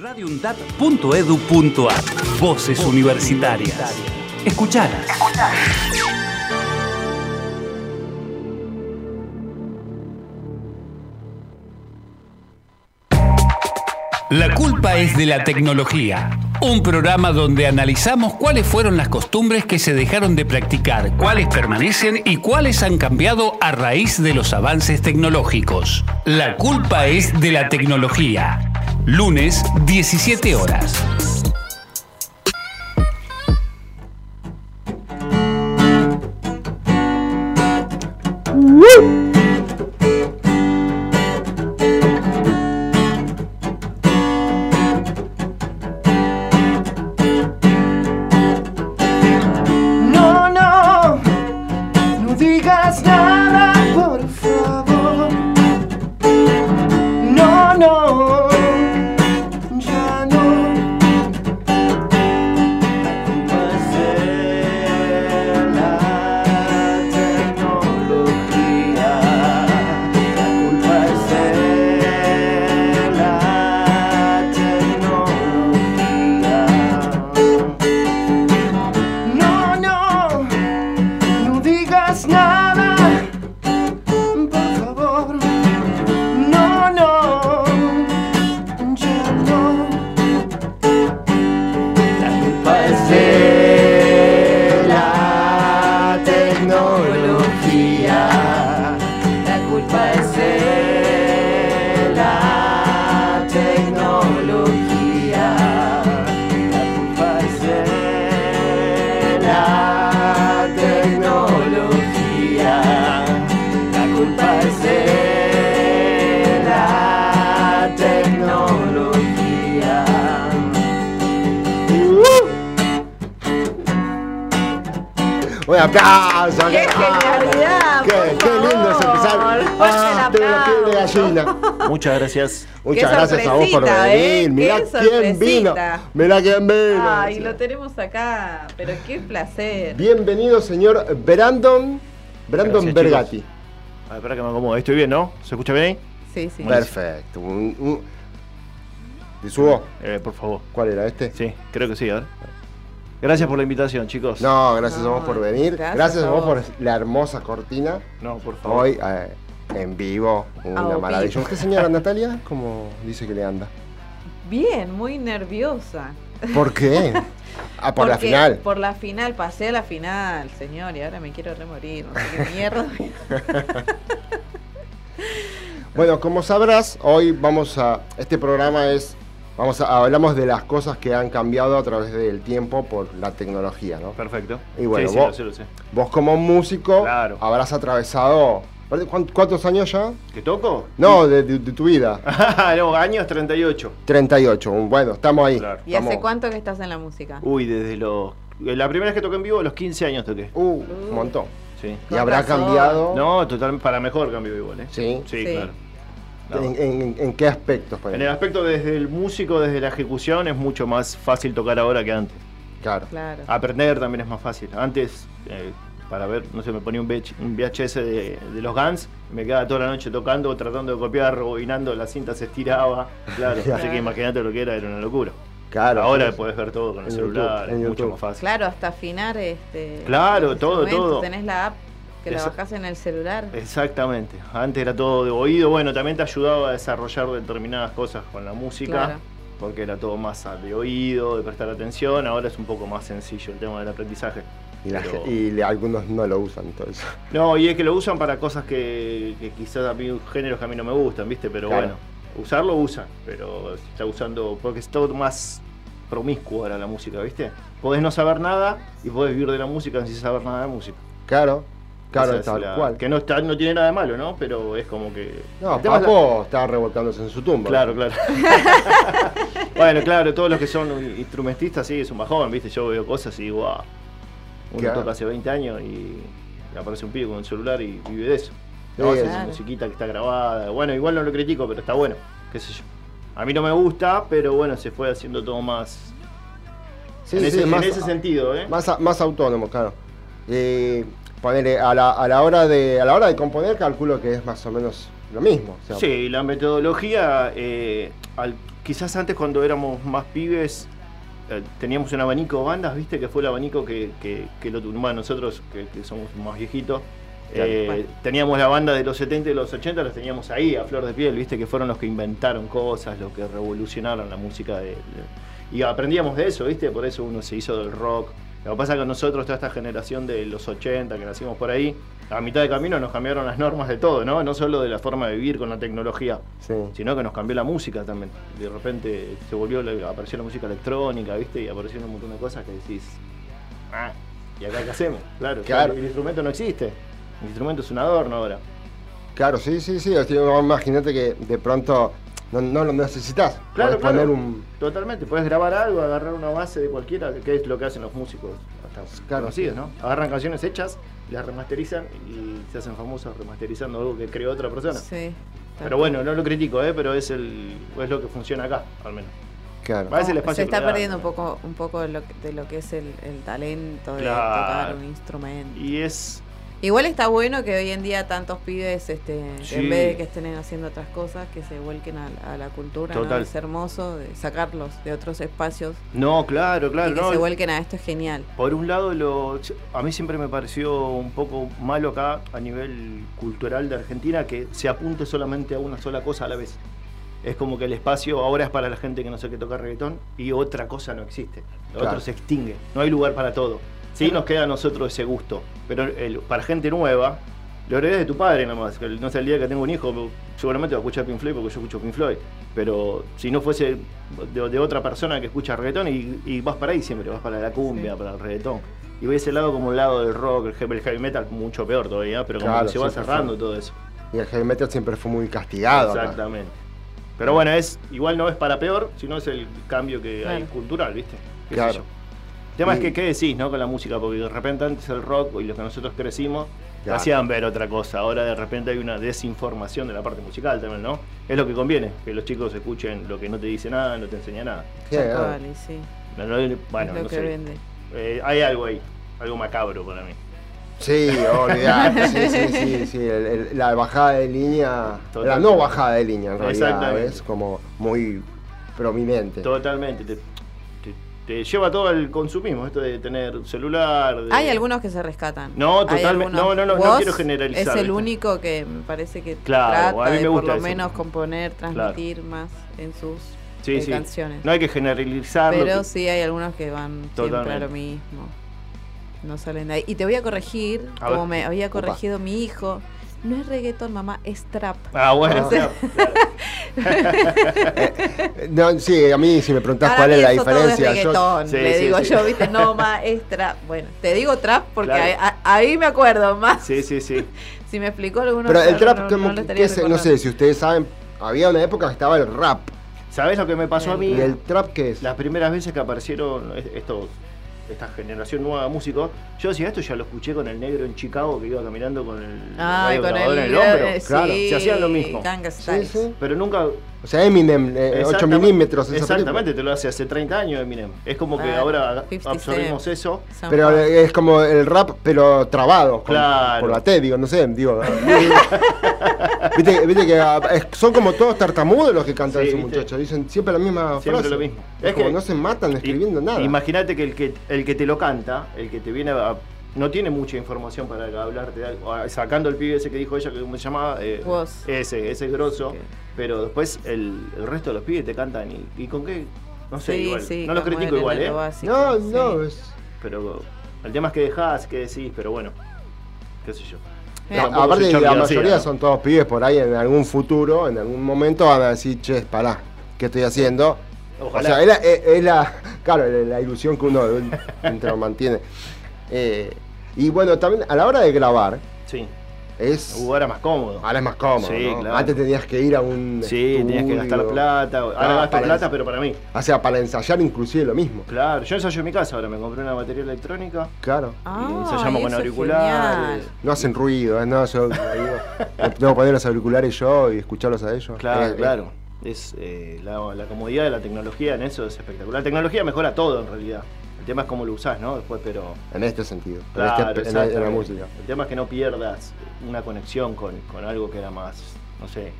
radiundad.edu.ar Voces universitarias. Escuchalas. La culpa es de la tecnología. Un programa donde analizamos cuáles fueron las costumbres que se dejaron de practicar, cuáles permanecen y cuáles han cambiado a raíz de los avances tecnológicos. La culpa es de la tecnología. Lunes, 17 horas. Aplauso. ¡Qué genialidad! Qué, lindo es empezar. Ah, tengo la piel de aplauso. gallina. Muchas gracias. Muchas gracias a vos por venir. ¿eh? Mirá quién vino. Mirá quién vino. Ay, lo tenemos acá, pero qué placer. Bienvenido, señor Brandon. Brandon Gracias, Bergatti. chicos. A ver, espera que me acomodo. Estoy bien, ¿no? ¿Se escucha bien ahí? Sí, sí. Perfecto. Un, un- ¿Te subo? Eh, por favor. ¿Cuál era este? Sí, creo que sí, a ver. Gracias por la invitación, chicos. No, gracias a vos No, por venir. gracias Gracias, a vos por la hermosa cortina. No, por favor. Hoy eh, en vivo. Una vivo. maravilla. ¿Usted, señora Natalia? ¿Cómo dice que le anda? Bien, muy nerviosa. ¿Por qué? Ah, por la Porque final. Por la final, pasé a la final, señor, y ahora me quiero remorir. No sé qué mierda. Bueno, como sabrás, hoy vamos a. Este programa es. Vamos a. Hablamos de las cosas que han cambiado a través del tiempo por la tecnología, ¿no? Perfecto. Y bueno, sí, sí, vos- lo sé, lo sé. Vos, como músico, Claro. habrás atravesado. ¿cuán- ¿Cuántos años ya? ¿Qué toco? No, de, de- de tu vida. no, años 38. 38. Bueno, estamos ahí. Claro. ¿Y hace cuánto que estás en la música? Uy, desde los. La primera vez que toqué en vivo, a los 15 años toqué. Uh, un montón. Sí. Y habrá razón. cambiado. No, totalmente para mejor cambio igual, ¿eh? Sí. Sí, Sí. claro. ¿En, en- en qué aspectos? En el aspecto desde el músico, desde la ejecución, es mucho más fácil tocar ahora que antes. Claro. Claro. Aprender también es más fácil. Antes, eh, para ver, no sé, me ponía un, VH un VHS de, de los Guns, me quedaba toda la noche tocando, tratando de copiar, rebobinando, la cinta se estiraba. Claro, Claro. así que imagínate lo que era, era una locura. Claro. Ahora sí. puedes ver todo con el En celular, YouTube, es mucho YouTube. más fácil. Claro, hasta afinar este. Claro, todo, todo. Tenés la app que bajás en el celular. Exactamente. Antes era todo de oído, bueno, también te ayudaba a desarrollar determinadas cosas con la música. Claro. Porque era todo más de oído, de prestar atención, ahora es un poco más sencillo el tema del aprendizaje. Y, la Pero- ge- y le- algunos no lo usan, entonces. No, y es que lo usan para cosas que, que quizás a mí, géneros que a mí no me gustan, ¿viste? Pero Claro. bueno, usarlo usan, pero está usando, porque es todo más promiscuo ahora la música, ¿viste? Podés no saber nada y podés vivir de la música sin saber nada de música. Claro. Claro, es tal la- cual. Que no, está, no tiene nada de malo, ¿no? Pero es como que... No, el es la- Papo estaba revolcándose en su tumba. Claro, claro. bueno, claro, todos los que son instrumentistas sí es un bajón, ¿viste? Yo veo cosas y digo, wow. Uno Claro. toca hace 20 años y aparece un pibe con un celular y vive de eso. Sí, No, hace Claro. musiquita que está grabada. Bueno, igual no lo critico, pero está bueno. Qué sé yo. A mí no me gusta, pero bueno, se fue haciendo todo más. Sí, en, sí, ese, en más, ese sentido, ¿eh? más, más autónomo, claro. Eh, ponele, a la, a la hora de a la hora de componer calculo que es más o menos lo mismo. o sea, Sí, la metodología, eh, al quizás antes cuando éramos más pibes eh, teníamos un abanico de bandas, viste, que fue el abanico que, que, que lo tuvimos nosotros, que, que somos más viejitos. eh, teníamos la banda de los 70 y los 80, los teníamos ahí a flor de piel, viste, que fueron los que inventaron cosas, los que revolucionaron la música de, de- y aprendíamos de eso, viste, por eso uno se hizo del rock. Lo que pasa es que nosotros, toda esta generación de los 80 que nacimos por ahí, a mitad de camino nos cambiaron las normas de todo, ¿no? No solo de la forma de vivir con la tecnología, Sí. sino que nos cambió la música también. De repente se volvió, apareció la música electrónica, ¿viste? Y aparecieron un montón de cosas que decís, ah, ¿y acá qué hacemos? Claro, Claro. el instrumento no existe. El instrumento es un adorno ahora. Claro, sí, sí, sí. Imagínate que de pronto no, no lo necesitas. Claro, Podés poner claro. un. Totalmente, puedes grabar algo, agarrar una base de cualquiera, que es lo que hacen los músicos hasta Claro. conocidos, ¿no? Agarran canciones hechas, las remasterizan y se hacen famosos remasterizando algo que creó otra persona. Sí. Pero bueno, no lo critico, ¿eh? pero es, el, es lo que funciona acá, al menos. Claro. Se está perdiendo un poco, un poco de lo, que- de lo que es el, el talento de Claro. tocar un instrumento. Y es Igual está bueno que hoy en día tantos pibes, este, que en vez de que estén haciendo otras cosas, que se vuelquen a, a la cultura. ¿no? Total. Es hermoso de sacarlos de otros espacios No, claro, claro. y que no, se vuelquen a esto es genial. Por un lado, lo, a mí siempre me pareció un poco malo acá a nivel cultural de Argentina que se apunte solamente a una sola cosa a la vez. Es como que el espacio ahora es para la gente que no sé qué toca reggaetón y otra cosa no existe. Lo Claro. otro se extingue. No hay lugar para todo. Sí, nos queda a nosotros ese gusto. Pero el- para gente nueva, lo heredás de tu padre nomás. No sé, el día que tengo un hijo, seguramente va a escuchar Pink Floyd porque yo escucho Pink Floyd. Pero si no fuese de, de otra persona que escucha reggaetón y, y vas para ahí siempre, vas para la cumbia, Sí. para el reggaetón. Y ves el lado como el lado del rock, el heavy, metal, mucho peor todavía, pero como Claro, que se va cerrando fue. todo eso. Y el heavy metal siempre fue muy castigado. acá. Exactamente. Pero bueno, es igual no es para peor, sino es el cambio que hay cultural, ¿viste? ¿Qué sé Claro. El tema es que, ¿qué decís, no? Con la música, porque de repente antes el rock y los que nosotros crecimos Claro. hacían ver otra cosa. Ahora de repente hay una desinformación de la parte musical también, ¿no? Es lo que conviene, que los chicos escuchen lo que no te dice nada, no te enseña nada. Y sí, No, no, bueno, no que sé. vende. Eh, hay algo ahí, algo macabro para mí. Sí, olvidate, sí, sí, sí, sí, el- el- la bajada de línea, Total. la no bajada de línea en realidad Exactamente. es como muy prominente. Totalmente. Te, te- te lleva todo al consumismo, esto de tener celular. de- Hay algunos que se rescatan. No, totalmente- no, no, no, no quiero generalizar, Es el único que me parece que Claro, trata a mí de me por gusta lo eso. menos componer, transmitir más en sus Sí, eh, sí. canciones. No hay que generalizarlo. Pero que- sí hay algunos que van siempre a Totalmente. lo mismo. No salen de ahí. Y te voy a corregir, A como ver. me había corregido mi hijo. No es reggaetón, mamá, es trap. Ah, bueno, claro. Eh, No, sí, a mí si me preguntás cuál es la diferencia, es yo- Sí, le sí, digo sí. yo, viste, no, ma, es trap. Bueno, te digo trap porque Claro. ahí, a- ahí me acuerdo más. Sí, sí, sí. Si me explicó alguno pero el no, trap, no, como no lo que- se- no sé si ustedes saben, había una época que estaba el rap. ¿Sabes lo que me pasó a mí? ¿Y el trap qué es? Las primeras veces que aparecieron es- estos, esta generación nueva de músicos, yo decía esto ya lo escuché con el negro en Chicago que iba caminando con el Ay, con radiograbador el, en el hombro. eh, Claro, sí, se hacían lo mismo. Sí, sí. Pero nunca. O sea, Eminem, eh, 8 Exactamente- milímetros. esa Exactamente, te lo hace hace 30 años Eminem. Es como que Ah, ahora 50 absorbimos eso. Pero es como el rap, pero trabado. con- Claro. Por la T, digo, no sé, digo. viste, viste que ah, es- son como todos tartamudos los que cantan Sí, esos ¿viste? muchachos. Dicen siempre la misma Siempre frase. lo mismo. Es, Es como que- no se matan escribiendo nada. Imagínate que el, que el que te lo canta, el que te viene a. No tiene mucha información para hablarte de algo. Ah, Sacando el pibe ese que dijo ella, que se llamaba. Eh, ese, ese es grosso. Pero después el, el resto de los pibes te cantan. ¿Y, y con qué? No sé, Sí, igual. sí, no lo critico igual, ¿eh? básico, no, sí. no, es. Pero el tema es que dejás, que decís, pero bueno. ¿Qué sé yo? Tampoco aparte, la mayoría ¿no? son todos pibes por ahí en algún futuro, en algún momento van a decir, che, pará, ¿qué estoy haciendo? Ojalá. O sea, es la, es- es la- claro, la, ilusión que uno mantiene. Eh, y bueno, también a la hora de grabar, Sí. Es. Uh, era más cómodo. Ahora es más cómodo. Sí, ¿no? claro. Antes tenías que ir a un. Sí, tenías que gastar plata. Ahora Ah, gasto plata, ens- pero para mí. O sea, para ensayar inclusive lo mismo. Claro, yo ensayo en mi casa ahora. Me compré una batería electrónica. Claro. Ah, y ensayamos con auriculares. No hacen ruido, ¿eh? no, yo tengo que poner los auriculares yo y escucharlos a ellos. Claro, Eh, eh, claro. Es eh, la, la comodidad de la tecnología en eso es espectacular. La tecnología mejora todo en realidad. El tema es cómo lo usás, ¿no? Después, pero. En este sentido, en, Claro, este- en la- en la música. El tema es que no pierdas una conexión con, con algo que era más, no sé,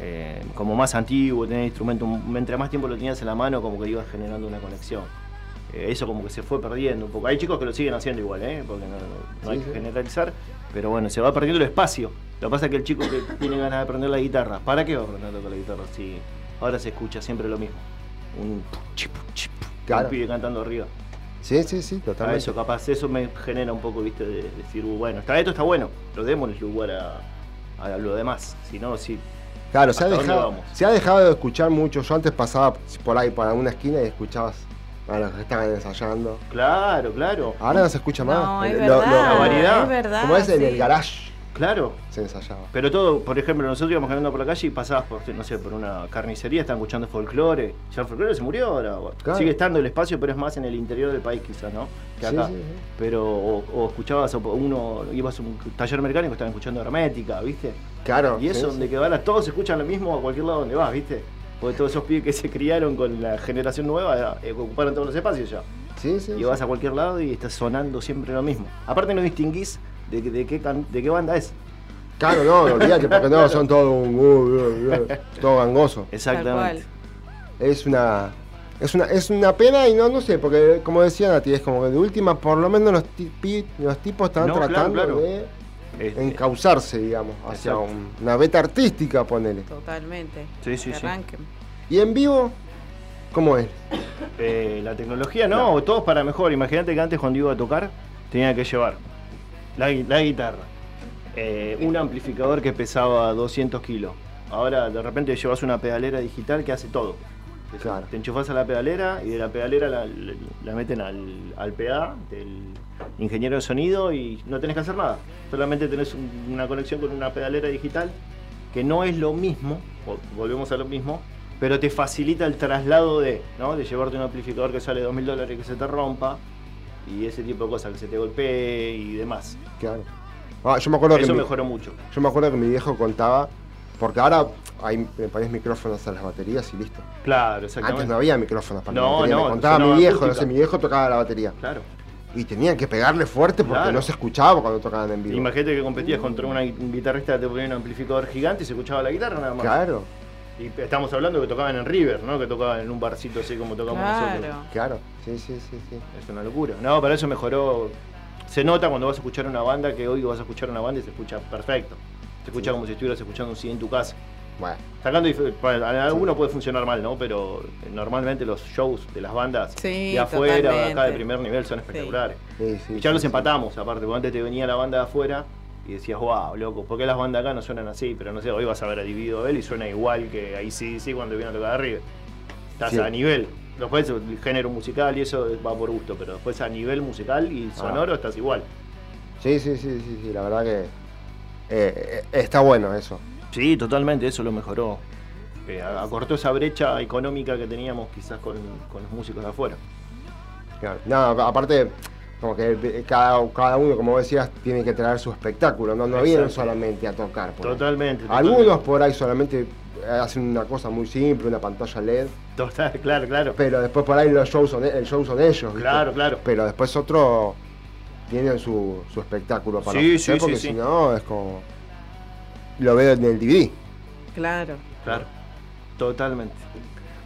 eh, como más antiguo, tener instrumento, mientras más tiempo lo tenías en la mano, como que ibas generando una conexión. Eh, eso como que se fue perdiendo un poco. Hay chicos que lo siguen haciendo igual, ¿eh? porque no, hay Sí, que sí. generalizar, pero bueno, se va perdiendo el espacio. Lo que pasa es que el chico que tiene ganas de aprender la guitarra, ¿para qué va a aprender a tocar la guitarra si ahora se escucha siempre lo mismo? Un chip, chip, Claro. un pibe cantando arriba. Sí, sí, sí, A totalmente. eso capaz, eso me genera un poco, viste, de decir, uh, bueno, está, esto está bueno, pero démosle lugar a, a lo demás. Si no, si Claro, se ha, ¿Hasta dónde dejado, se ha dejado de escuchar mucho. Yo antes pasaba por ahí, por alguna esquina y escuchabas a los que estaban ensayando. Claro, claro. Ahora no se escucha más. No, es Lo- verdad. lo- La variedad. Es verdad. como es en el garage Claro. se ensayaba. Pero todo, por ejemplo, nosotros íbamos caminando por la calle y pasabas por, no sé, por una carnicería, estaban escuchando folclore. Ya el folclore se murió ahora. Claro. Sigue estando el espacio, pero es más en el interior del país quizás, ¿no? Que acá. sí, sí. Pero, o, o escuchabas, o uno, ibas a un taller mecánico, estaban escuchando hermética, ¿viste? Claro. Y eso donde que van todos escuchan lo mismo a cualquier lado donde vas, ¿viste? Porque todos esos pibes que se criaron con la generación nueva eh, ocuparon todos los espacios ya. Sí, sí. Y vas a cualquier lado y está sonando siempre lo mismo. Aparte no distinguís de, qué, de qué banda es. Claro, no, olvídate, porque no, son todos un. uh, uh, uh, todo gangoso. Exactamente. Es una. Es una, es una pena y no, no sé, porque como decía Nati, es como que de última, por lo menos los, tipi- los tipos están No, tratando claro. de Este, encauzarse, digamos, hacia un- una beta artística, ponele. Totalmente. Sí, sí, Que sí. arranquen. Y en vivo, ¿cómo es? eh, la tecnología no, todos para mejor. Imagínate que antes cuando iba a tocar tenía que llevar la, gui- la guitarra, eh, un amplificador que pesaba 200 kilos. Ahora de repente llevas una pedalera digital que hace todo. Claro. Te enchufas a la pedalera y de la pedalera la, la- la meten al, al PA del ingeniero de sonido y no tenés que hacer nada. Solamente tenés un- una conexión con una pedalera digital que no es lo mismo, vo- volvemos a lo mismo, pero te facilita el traslado de, ¿no? de llevarte un amplificador que sale dos mil dólares que se te rompa y ese tipo de cosas, que se te golpee y demás. Claro. Ah, yo me acuerdo que Eso mi- mejoró mucho. Yo me acuerdo que mi viejo contaba, porque ahora hay, me pones micrófonos a las baterías y listo. Claro, exactamente. Antes no había micrófonos para No, la batería. no, me contaba mi viejo, no acústica. sé, mi viejo tocaba la batería. Claro. Y tenían que pegarle fuerte porque Claro. no se escuchaba cuando tocaban en vivo. Imagínate que competías contra una gui- un guitarrista que te ponía un amplificador gigante y se escuchaba la guitarra nada más. Claro, Y estamos hablando que tocaban en River, ¿no? Que tocaban en un barcito así como tocamos nosotros. Claro. claro. Sí, sí, sí, sí. Es una locura. No, para eso mejoró. Se nota cuando vas a escuchar una banda que hoy vas a escuchar una banda y se escucha perfecto. Se escucha como si estuvieras escuchando un CD en tu casa. Bueno, Sacando alguno puede funcionar mal, ¿no? Pero eh, normalmente los shows de las bandas Sí, de afuera, de acá de totalmente. primer nivel son espectaculares. sí, sí. Y ya sí, los sí. empatamos, aparte, porque antes te venía la banda de afuera y decías, wow, loco, ¿por qué las bandas acá no suenan así? Pero no sé, hoy vas a ver a Dividido Bell y suena igual que ahí sí, sí, cuando viene a tocar arriba. Estás Sí. a nivel. Después el género musical y eso va por gusto, pero después a nivel musical y Ah. sonoro estás igual. Sí, sí, sí, sí, sí, la verdad que eh, eh, está bueno eso. Sí, totalmente, eso lo mejoró. Eh, acortó esa brecha económica que teníamos quizás con, con los músicos de afuera. Claro. No, aparte, como que cada, cada uno, como decías, tiene que traer su espectáculo, no, no vienen solamente a tocar. por ahí. Totalmente. Algunos totalmente. por ahí solamente eh, hacen una cosa muy simple, una pantalla LED, Total, claro, claro. pero después por ahí los shows son, el show son ellos. ¿viste? Claro, claro. Pero después otros tienen su, su espectáculo para Sí, ofrecer, sí, porque sí, si sí. no es como... Lo veo en el DVD. Claro. Claro. Totalmente.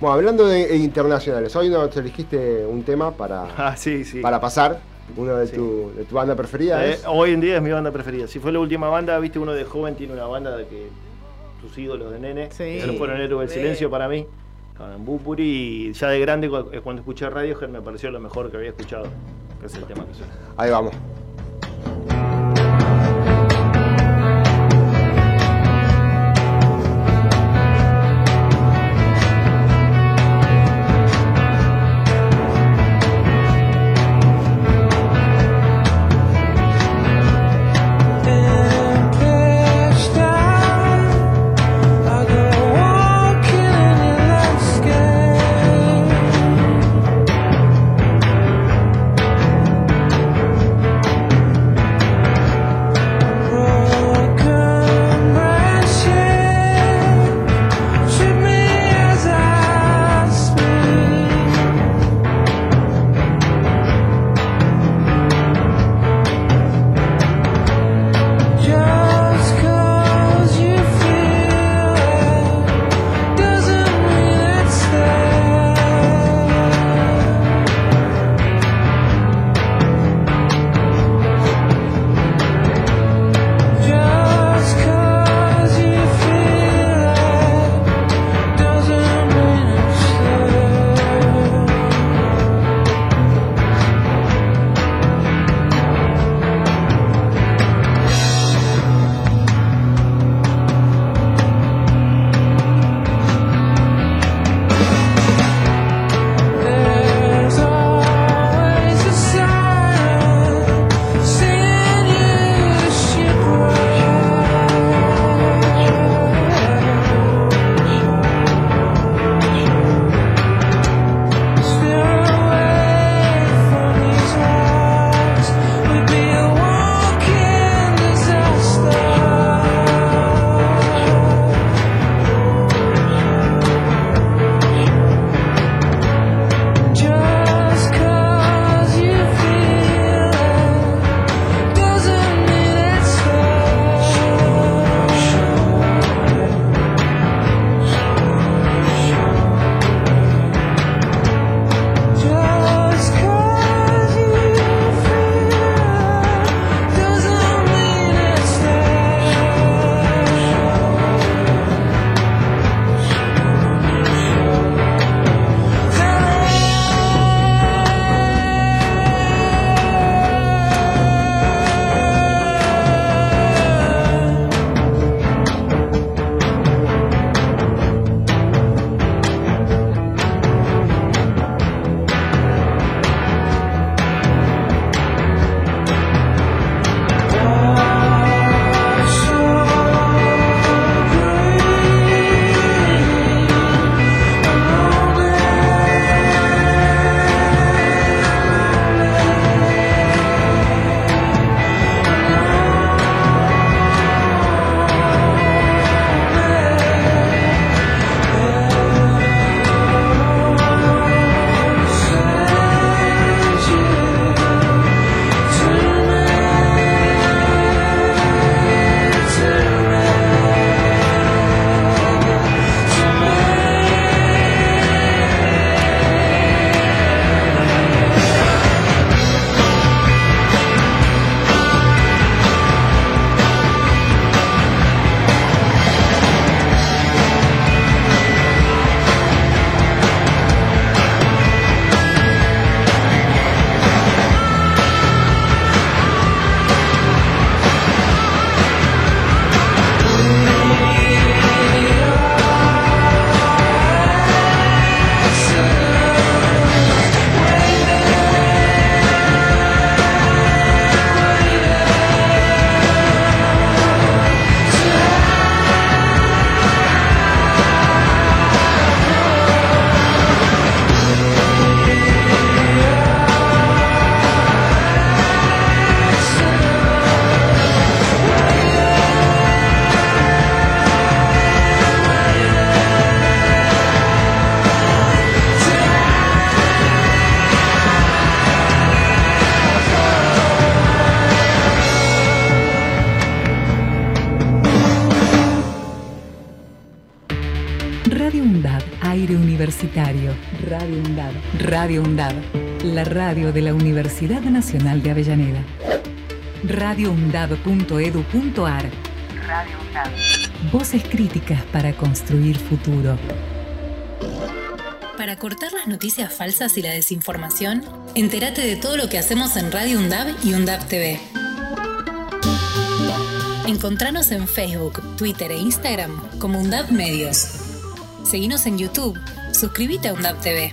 Bueno, hablando de, de internacionales, hoy nos elegiste un tema para, Ah, sí, sí. para pasar, uno de, Sí. tu, de tu banda preferida. Eh, es- hoy en día es mi banda preferida. Si fue la última banda, viste, uno de joven tiene una banda de que tus ídolos de nene, Sí. que no fueron héroes del silencio para mí, con Bupuri, y ya de grande eh, cuando escuché Radiohead me pareció lo mejor que había escuchado, que es el tema que suena. Ahí vamos. Radio UNDAB. La radio de la Universidad Nacional de Avellaneda. radioundab.edu.ar Radio UNDAB. Voces críticas para construir futuro. Para cortar las noticias falsas y la desinformación, entérate de todo lo que hacemos en Radio UNDAB y UNDAB TV. Encontranos en Facebook, Twitter e Instagram como UNDAB Medios. Seguinos en YouTube. Suscríbete a UNDAB TV.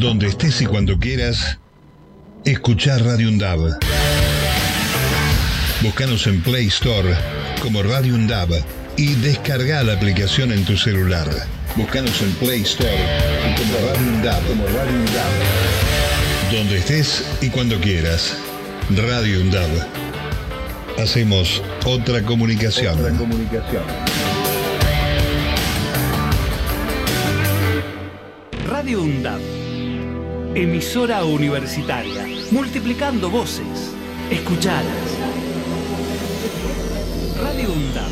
Donde estés y cuando quieras, escuchar Radio Undab. Búscanos en Play Store como Radio Undab y descarga la aplicación en tu celular. Búscanos en Play Store como Radio Undab. Donde estés y cuando quieras. Radio Undab. Hacemos otra comunicación. Otra comunicación. Radio UNDAP. Emisora universitaria. Multiplicando voces. Escuchadas. Radio UNDAP.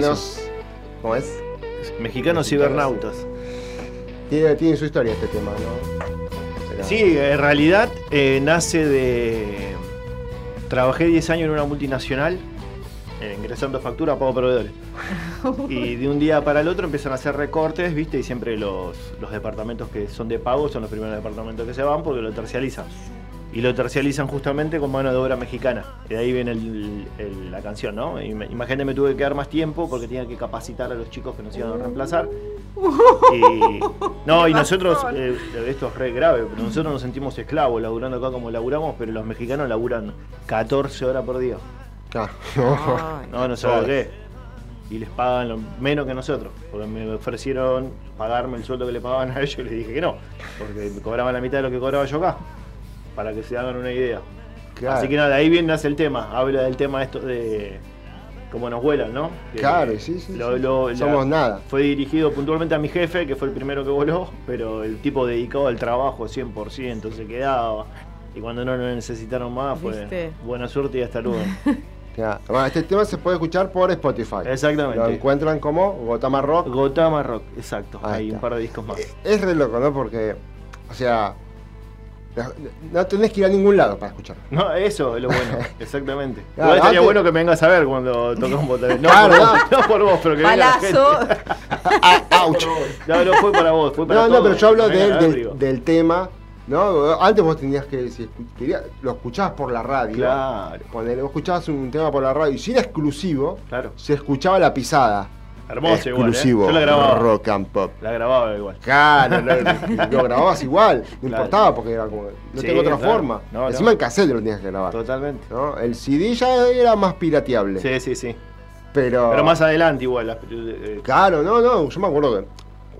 Mexicanos, ¿Cómo es? Mexicanos cibernautas. Tiene, tiene su historia este tema, ¿no? Pero- Sí, en realidad eh, nace de. Trabajé 10 años en una multinacional, eh, ingresando factura a pago proveedores. Y de un día para el otro empiezan a hacer recortes, ¿viste? Y siempre los, los departamentos que son de pago son los primeros departamentos que se van porque lo tercializan. Y lo tercializan justamente con mano de obra mexicana. Y de ahí viene el- el- la canción, ¿no? Y me- Imagínate, me tuve que quedar más tiempo porque tenía que capacitar a los chicos que nos iban a reemplazar. Y, no, y nosotros, eh, esto es re grave, pero nosotros nos sentimos esclavos laburando acá como laburamos, pero los mexicanos laburan 14 horas por día. Ah. No, no sé por qué. Y les pagan lo menos que nosotros. Porque me ofrecieron pagarme el sueldo que le pagaban a ellos y les dije que no. Porque me cobraban la mitad de lo que cobraba yo acá. Para que se hagan una idea. Claro. Así que nada, ahí bien nace el tema. Habla del tema esto de cómo nos vuelan, ¿no? Que Claro, sí, sí, lo- sí. lo- la- Somos nada. Fue dirigido puntualmente a mi jefe, que fue el primero que voló, pero el tipo dedicado al trabajo 100%, se quedaba. Y cuando no lo necesitaron más, fue ¿Viste? buena suerte y hasta luego. Bueno, este tema se puede escuchar por Spotify. Exactamente. Lo encuentran como Gotama Rock. Gotama Rock, exacto. Ahí Hay está. un par de discos más. Es re loco, ¿no? Porque, o sea, no tenés que ir a ningún lado para escucharlo. No, eso es lo bueno, exactamente. Claro, estaría antes- bueno que me vengas a ver cuando tocamos botones. No, Claro, por no. vos, no por vos, pero que venga la Palazo. gente. Ah, ¡Auch! No, no fue para vos, fue para No, no, todos. pero yo hablo del, tema, ¿no? Antes vos tenías que, si querías- lo escuchabas por la radio. Claro. Vos escuchabas un tema por la radio y si era exclusivo, Claro. se escuchaba la pisada. Hermoso igual, ¿eh? Exclusivo. Yo la grababa. Rock and pop. La grababa igual. Claro, lo, lo grababas igual, no Claro. importaba porque era como, no Sí, tengo otra claro. forma. No, Encima no. en cassette lo tenías que grabar. Totalmente. ¿no? El CD ya era más pirateable. Sí, sí, sí. Pero, Pero más adelante igual. las- eh, Claro, no, no, yo me acuerdo que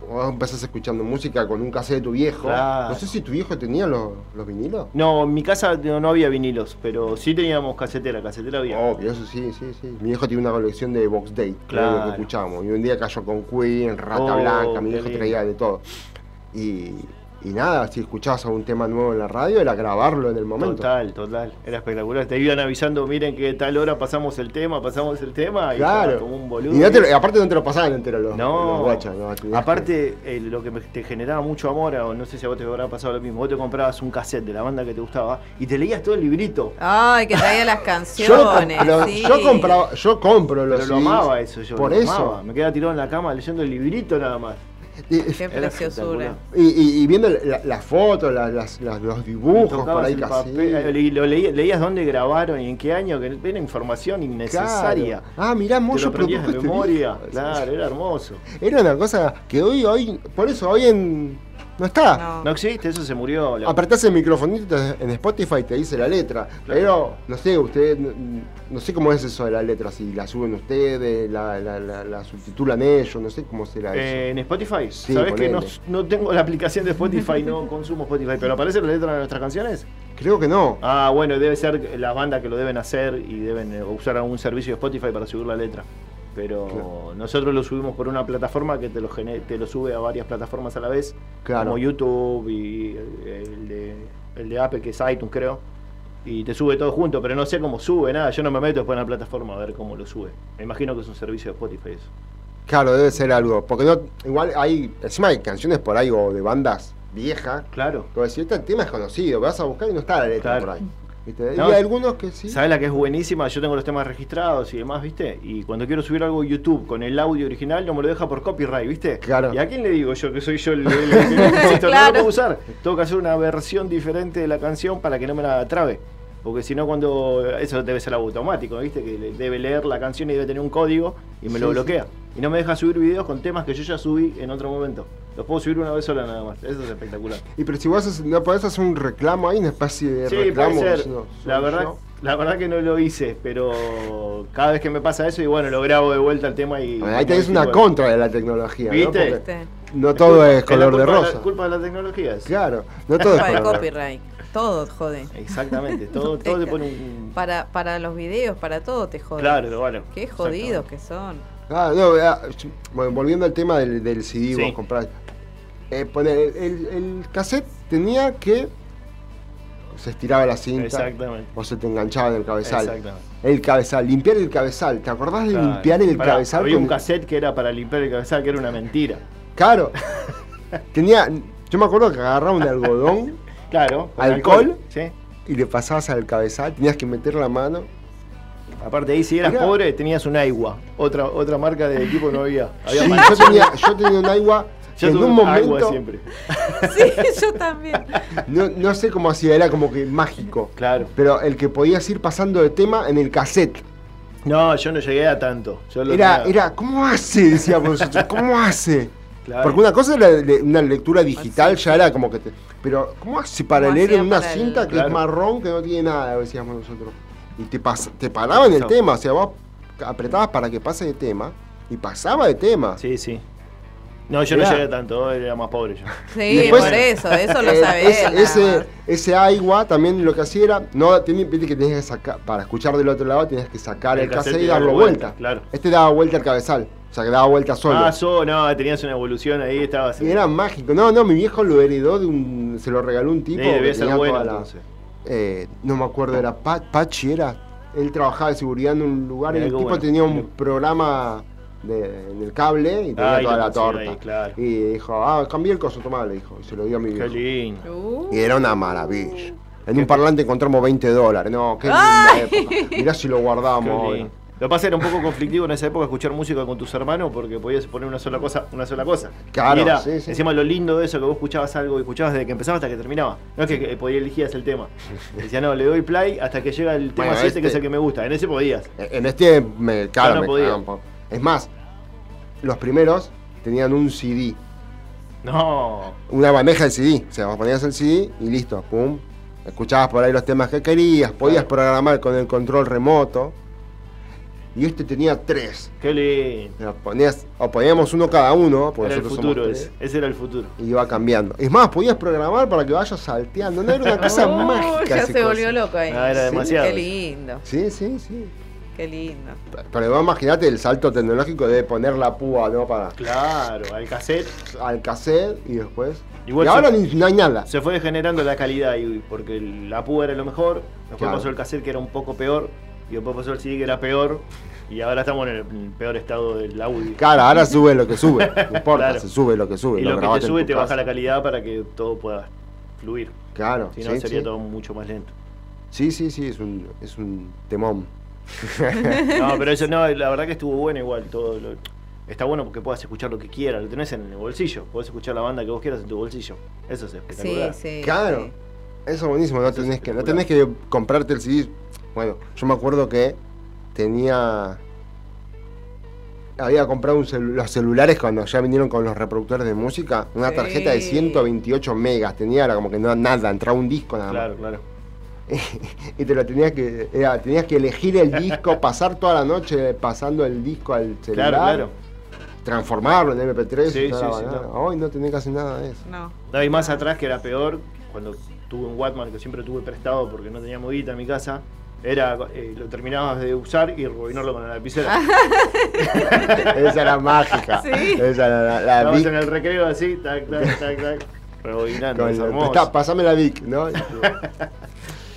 vos empezás escuchando música con un cassette de tu viejo. Claro. No sé si tu viejo tenía los, los vinilos. No, en mi casa no, no había vinilos, pero sí teníamos casetera, casetera había. Obvio, eso sí, sí, sí. Mi viejo tiene una colección de Box Day, que era lo Claro. que escuchábamos. Y un día cayó con Queen, Rata Oh, Blanca, mi viejo traía de todo. Y, y nada, si escuchabas algún tema nuevo en la radio, era grabarlo en el momento. Total, total. Era espectacular. Te iban avisando, miren que tal hora pasamos el tema, pasamos el tema, y Claro. como un boludo. Y no te aparte no te lo pasaban entero los, No, los guachos. ¿no? Aparte eh, lo que me- te generaba mucho amor, o no sé si a vos te habrá pasado lo mismo, vos te comprabas un cassette de la banda que te gustaba y te leías todo el librito. Ay, que traía las Yo, canciones. lo- sí. yo compraba, yo compro los Pero lo amaba eso yo. Por lo eso. amaba. Me quedaba tirado en la cama leyendo el librito nada más. Y, Qué preciosura. y- y- y viendo la- las fotos, la- las- las- los dibujos por ahí casi. papel, lo leí- leías dónde grabaron y en qué año, que era información innecesaria. Ah, mirá, Moyo produjo memoria. Claro, era hermoso. Era una cosa que hoy, hoy, por eso hoy en. No está. No. No existe, eso se murió. la- Apretás el microfonito en Spotify y te dice la letra. Pero, no sé, usted, no, no sé cómo es eso de la letra, si la suben ustedes, la, la, la- la subtitulan ellos, no sé cómo será eso. Eh, en Spotify, Sí, ¿sabes que no, no tengo la aplicación de Spotify, no consumo Spotify, pero aparece la letra de nuestras canciones? Creo que no. Ah, bueno, debe ser las bandas que lo deben hacer y deben eh, usar algún servicio de Spotify para subir la letra. Pero Claro. nosotros lo subimos por una plataforma que te lo, te lo sube a varias plataformas a la vez, Claro. como YouTube y el de, el de Apple, que es iTunes, creo. Y te sube todo junto, pero no sé cómo sube, nada. Yo no me meto después en la plataforma a ver cómo lo sube. Me imagino que es un servicio de Spotify eso. Claro, debe ser algo. Porque no, igual hay, encima hay canciones por ahí o de bandas viejas. Claro. Como decir, este tema es conocido, vas a buscar y no está la letra Claro. por ahí. ¿Viste? No, y algunos que sí. ¿Sabes la que es buenísima? Yo tengo los temas registrados y demás, ¿viste? Y cuando quiero subir algo a YouTube con el audio original no me lo deja por copyright, ¿viste? Claro. ¿Y a quién le digo yo que soy yo el, el- el que? No lo puedo usar. Tengo que hacer una versión diferente de la canción para que no me la trabe. Porque si no, cuando. Eso debe ser automático, ¿viste? Que debe leer la canción y debe tener un código y me lo Sí, bloquea. Y no me deja subir videos con temas que yo ya subí en otro momento. Los puedo subir una vez sola nada más. Eso es espectacular. Y pero si vos haces- no podés hacer un reclamo ahí, una especie de Sí, reclamo. puede ser. La verdad, yo. la verdad que no lo hice, pero cada vez que me pasa eso, y bueno, lo grabo de vuelta el tema y. Ahí tenés una contra de la tecnología. ¿no? ¿Viste? Porque ¿Viste? no todo es color de rosa. la culpa de la tecnología es. Claro, no todo es Culpa del color de copyright. Todo jode. Exactamente, todo, todo te pone un. Para, para los videos, para todo te jode. Claro, bueno. Qué jodidos que son. Ah, no, ah, bueno, volviendo al tema del, del CD, Sí. vos comprás. Eh, el, el- el cassette tenía que. Se estiraba la cinta. Exactamente. O se te enganchaba en el cabezal. Exactamente. El cabezal, limpiar el cabezal. ¿Te acordás de Claro. limpiar el Pará, cabezal? Había con un cassette que era para limpiar el cabezal, que era una mentira. Claro. tenía. Yo me acuerdo que agarraba un algodón Claro. ¿Alcohol? Sí. y le pasabas al cabezal, tenías que meter la mano. Aparte ahí, si eras Mirá. pobre, tenías un Aigua. Otra, otra marca de equipo no había. Había Sí, más. yo, tenía, yo tenía un agua Yo en tuve un Aigua momento. siempre. Sí, yo también. No, no sé cómo hacía, era como que mágico. Claro. Pero el que podías ir pasando de tema en el cassette. No, yo no llegué a tanto. Yo lo Era, tenía- era, ¿cómo hace? Decíamos nosotros, ¿cómo hace? Claro. Porque una cosa era una lectura digital, ya era como que te. Pero, ¿cómo hace para ¿Cómo leer en una el- cinta que Claro. es marrón, que no tiene nada, decíamos nosotros? Y te, pas- te paraba en el tema, o sea, vos apretabas para que pase de tema y pasaba de tema. Sí, sí. No, yo no llegué tanto, era más pobre yo. Sí, después- por eso, eso lo Eh, sabés. ese, ese, agua también lo que hacía era, no, viste que tenías que sacar, para escuchar del otro lado tenías que sacar El el, cassette cassette y darlo darlo vuelta. vuelta, claro. Este daba vuelta al cabezal, o sea que daba vuelta solo. Ah, so, no, tenías una evolución ahí, estabas. y era mágico. No, no, mi viejo lo heredó de un, se lo regaló un Sí, tipo debía que ser tenía bueno toda la- entonces. eh, no me acuerdo, era Pa- Pachi, era. Él trabajaba de seguridad en un lugar y el qué tipo bueno. tenía un programa de- en el cable y tenía Ah, toda la torta. ahí, claro. Y dijo, ah, cambié el coso, tomá, le dijo. Y se lo dio a mi Qué viejo. lindo. Uh, Y era una maravilla. En un parlante encontramos 20 dólares. No, qué linda ¡Ay! época. Mirá si lo Qué lindo. Lo que pasa era un poco conflictivo en esa época escuchar música con tus hermanos porque podías poner una sola cosa, una sola cosa. Claro, Y era, sí, sí. encima lo lindo de eso que vos escuchabas algo y escuchabas desde que empezaba hasta que terminaba. No es que, que podías elegías el tema. Decía, no, le doy play hasta que llega el tema Bueno, 7 que es este- el que me gusta. En ese podías. En este, me, claro, no me podía. Es más, los primeros tenían un CD. No. Una bandeja de CD. O sea, vos ponías el CD y listo, pum. Escuchabas por ahí los temas que querías, podías Claro. programar con el control remoto. Y este tenía tres. Qué lindo. Ponías- o poníamos uno cada uno, porque Era el somos futuro ese. Ese era el futuro. y iba cambiando. Es más, podías programar para que vaya salteando. No era una cosa Oh, mágica. ya se volvió loco ahí. Ah, era Sí. demasiado. Qué lindo, Sí, sí, sí. qué lindo. Pero vos imaginate el salto tecnológico de poner la púa, ¿no? Para Claro, al cassette. al cassette y después. Igual y ahora se- no hay nada. Se fue degenerando la calidad y- porque la púa era lo mejor, después Claro. pasó el cassette que era un poco peor, y después pasó el CD que era peor, y ahora estamos en el peor estado del audio. Claro, ahora sube lo que sube. No importa, Claro. se sube lo que sube. y lo que te sube te baja la calidad para que todo pueda fluir. Claro, Si no, sí, sería sí. todo mucho más lento. Sí, sí, sí, es un, es un temón. No, pero eso no, la verdad que estuvo bueno igual todo. lo- está bueno porque puedas escuchar lo que quieras, lo tenés en el bolsillo, podés escuchar la banda que vos quieras en tu bolsillo. Eso es Sí, espectacular. sí. Claro. sí. Eso es buenísimo, no Eso es tenés, que, no tenés que comprarte el CD. Bueno, yo me acuerdo que tenía. Había comprado un celu- los celulares cuando ya vinieron con los reproductores de música. Una Sí. tarjeta de 128 megas. Tenía, era como que no nada, entraba un disco nada más. Claro, claro. y te lo tenías que. era- tenías que elegir el disco, pasar toda la noche pasando el disco al celular. Claro, claro. Transformarlo en MP3 Sí, sí, no. Hoy no tenés casi nada de eso. No. Y más atrás que era peor, cuando tuve un Walkman que siempre tuve prestado porque no tenía modita en mi casa, era eh, lo terminabas de usar y rebobinarlo con la lapicera. Esa era mágica. Sí. Esa era la, Vic en el recreo así, tac, tac, tac, tac, rebobinando. con es el- hermoso. prestá, pasame la Vic, ¿no?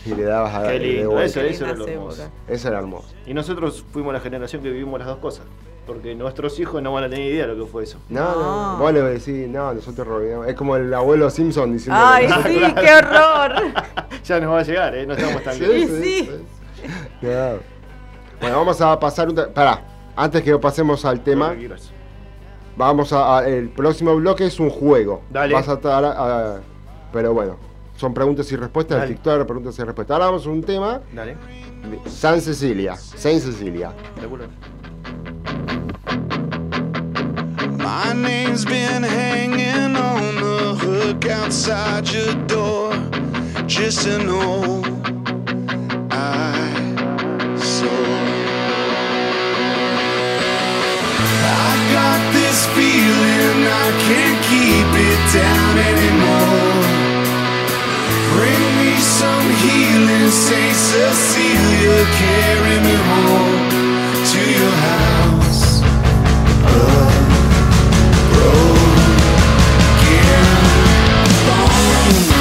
Y le dabas a Qué lindo, eso, eso era lo hermoso. Eso era hermoso. Y nosotros fuimos la generación que vivimos las dos cosas. Porque nuestros hijos no van a tener idea de lo que fue eso. No, no, No. vos le decís, no, nosotros robinamos. Es como el abuelo Simpson diciendo. Ay, sí, qué horror. Ya nos va a llegar, ¿eh? No estamos tan Sí, lejos. Y sí. Claro. Bueno, vamos a pasar un. Pará, antes que pasemos al tema, que vamos a, a- El próximo bloque es un juego. Dale. Vas a estar. a- pero bueno, son preguntas y respuestas. Dale. El TikTok, preguntas y respuestas. Ahora vamos a un tema Dale. de San Cecilia. Saint Cecilia. Seguro. My name's been hanging on the hook outside your door. Just to know I saw. I got this feeling I can't keep it down anymore. Bring me some healing, Saint Cecilia, carry me home to your house. Boom.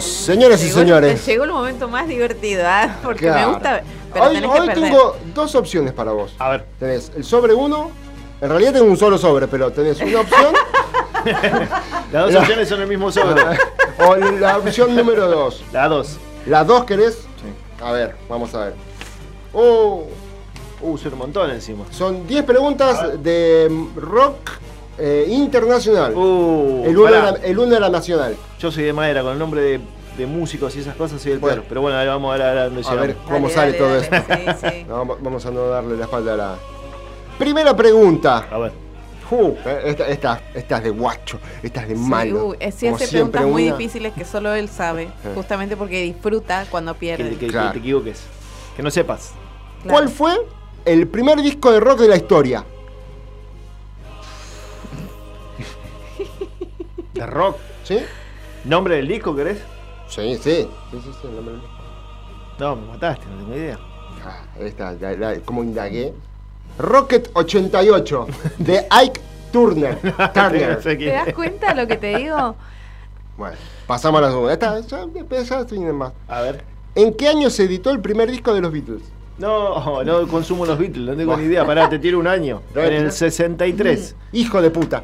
Bueno, señoras y señores. Llegó el momento más divertido, ¿ah? porque Claro. me gusta. Pero hoy tenés tengo dos opciones para vos. A ver. Tenés el sobre uno. En realidad tengo un solo sobre, pero tenés una opción Las dos La- opciones son el mismo sobre. o la opción número dos. La dos. ¿La dos querés? A ver, vamos a ver. Oh, Uh, son un montón encima. son 10 preguntas de rock eh, internacional. Uh, el, uno era, el uno era nacional. Yo soy de madera, con el nombre de, de músicos y esas cosas soy el Bueno. peor. Pero bueno, ahora vamos a ver a dónde A ver cómo Dale, sale dale, todo dale. esto. Sí, sí. No, vamos a no darle la espalda a la. Primera pregunta. A ver. Uh, esta, esta, esta es de guacho, esta es de Sí, malo. eh, sí Como hace preguntas muy una- difíciles que solo él sabe, Eh. justamente porque disfruta cuando Que, pierde. que- que Claro. te equivoques. Que no sepas. Claro. ¿Cuál fue el primer disco de rock de la historia? De rock. ¿Sí? ¿Nombre del disco querés? Sí, sí. Sí, sí, sí, el nombre del disco. No, me mataste, no tengo idea. Ah, esta, la- la- ¿cómo indagué? Rocket 88, de Ike Turner. Turner. ¿Te das cuenta lo que te digo? Bueno, pasamos a la segunda. Esta, ya, ya, ya estoy en más. A ver. ¿En qué año se editó el primer disco de los Beatles? No, no consumo los Beatles, no tengo ni idea. Pará, te tiro un año. En el 63. Hijo de puta.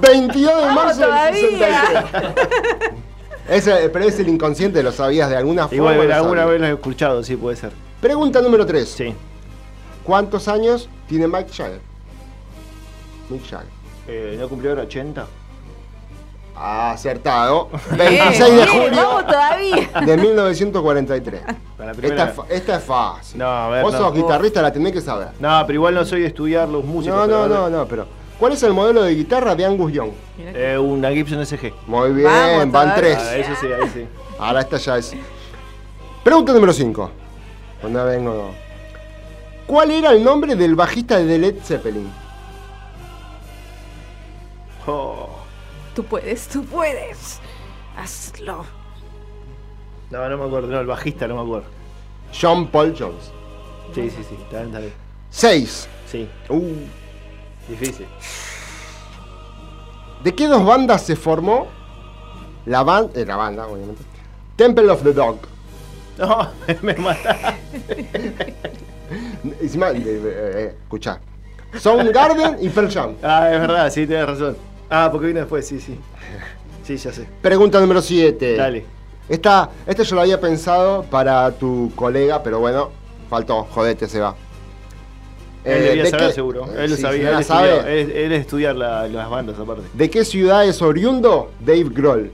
22 de marzo del todavía. 63. Ese, pero es el inconsciente, lo sabías de alguna forma. Igual alguna vez lo he escuchado, sí, puede ser. Pregunta número 3. Sí. ¿Cuántos años tiene Mike Jagger? Mick Jagger. Eh, ¿No cumplió ahora 80? Ah, acertado. Bien, 26 de julio Vamos todavía. de 1943. Para la Esta, primera. es fa- esta es fácil. No, a ver. Vos no. sos guitarrista, la tenés que saber. No, pero igual no soy de estudiar los músicos. No, no, no, no, pero. ¿Cuál es el modelo de guitarra de Angus Young? Eh, una Gibson SG. Muy bien, Vamos, van tres. Ah, eso sí, ahí sí. Ahora esta ya es. Pregunta número 5. Cuando vengo. ¿Cuál era el nombre del bajista de Led Zeppelin? Oh. Tú puedes, tú puedes. Hazlo. No, no me acuerdo. No, el bajista no me acuerdo. John Paul Jones. Sí, sí, sí. Está bien, está bien. 6. Sí, Uh, difícil. ¿De qué dos bandas se formó? La, ban eh, la banda, obviamente. Temple of the Dog. No, me mataste. Encima, eh, eh, escuchá. Soundgarden y Pearl Jam. Ah, es verdad, sí, tienes razón. Ah, porque vino después, sí, sí. Sí, ya sé. Pregunta número 7. Dale. Esta, esta yo la había pensado para tu colega, pero bueno, faltó. Jodete, se va. Él Eh, debía ¿de saber qué- seguro. eh, Él lo sí, sabía. si él, la estudió- sabe. él- él es estudiar la- las bandas aparte. ¿De qué ciudad es oriundo Dave Grohl?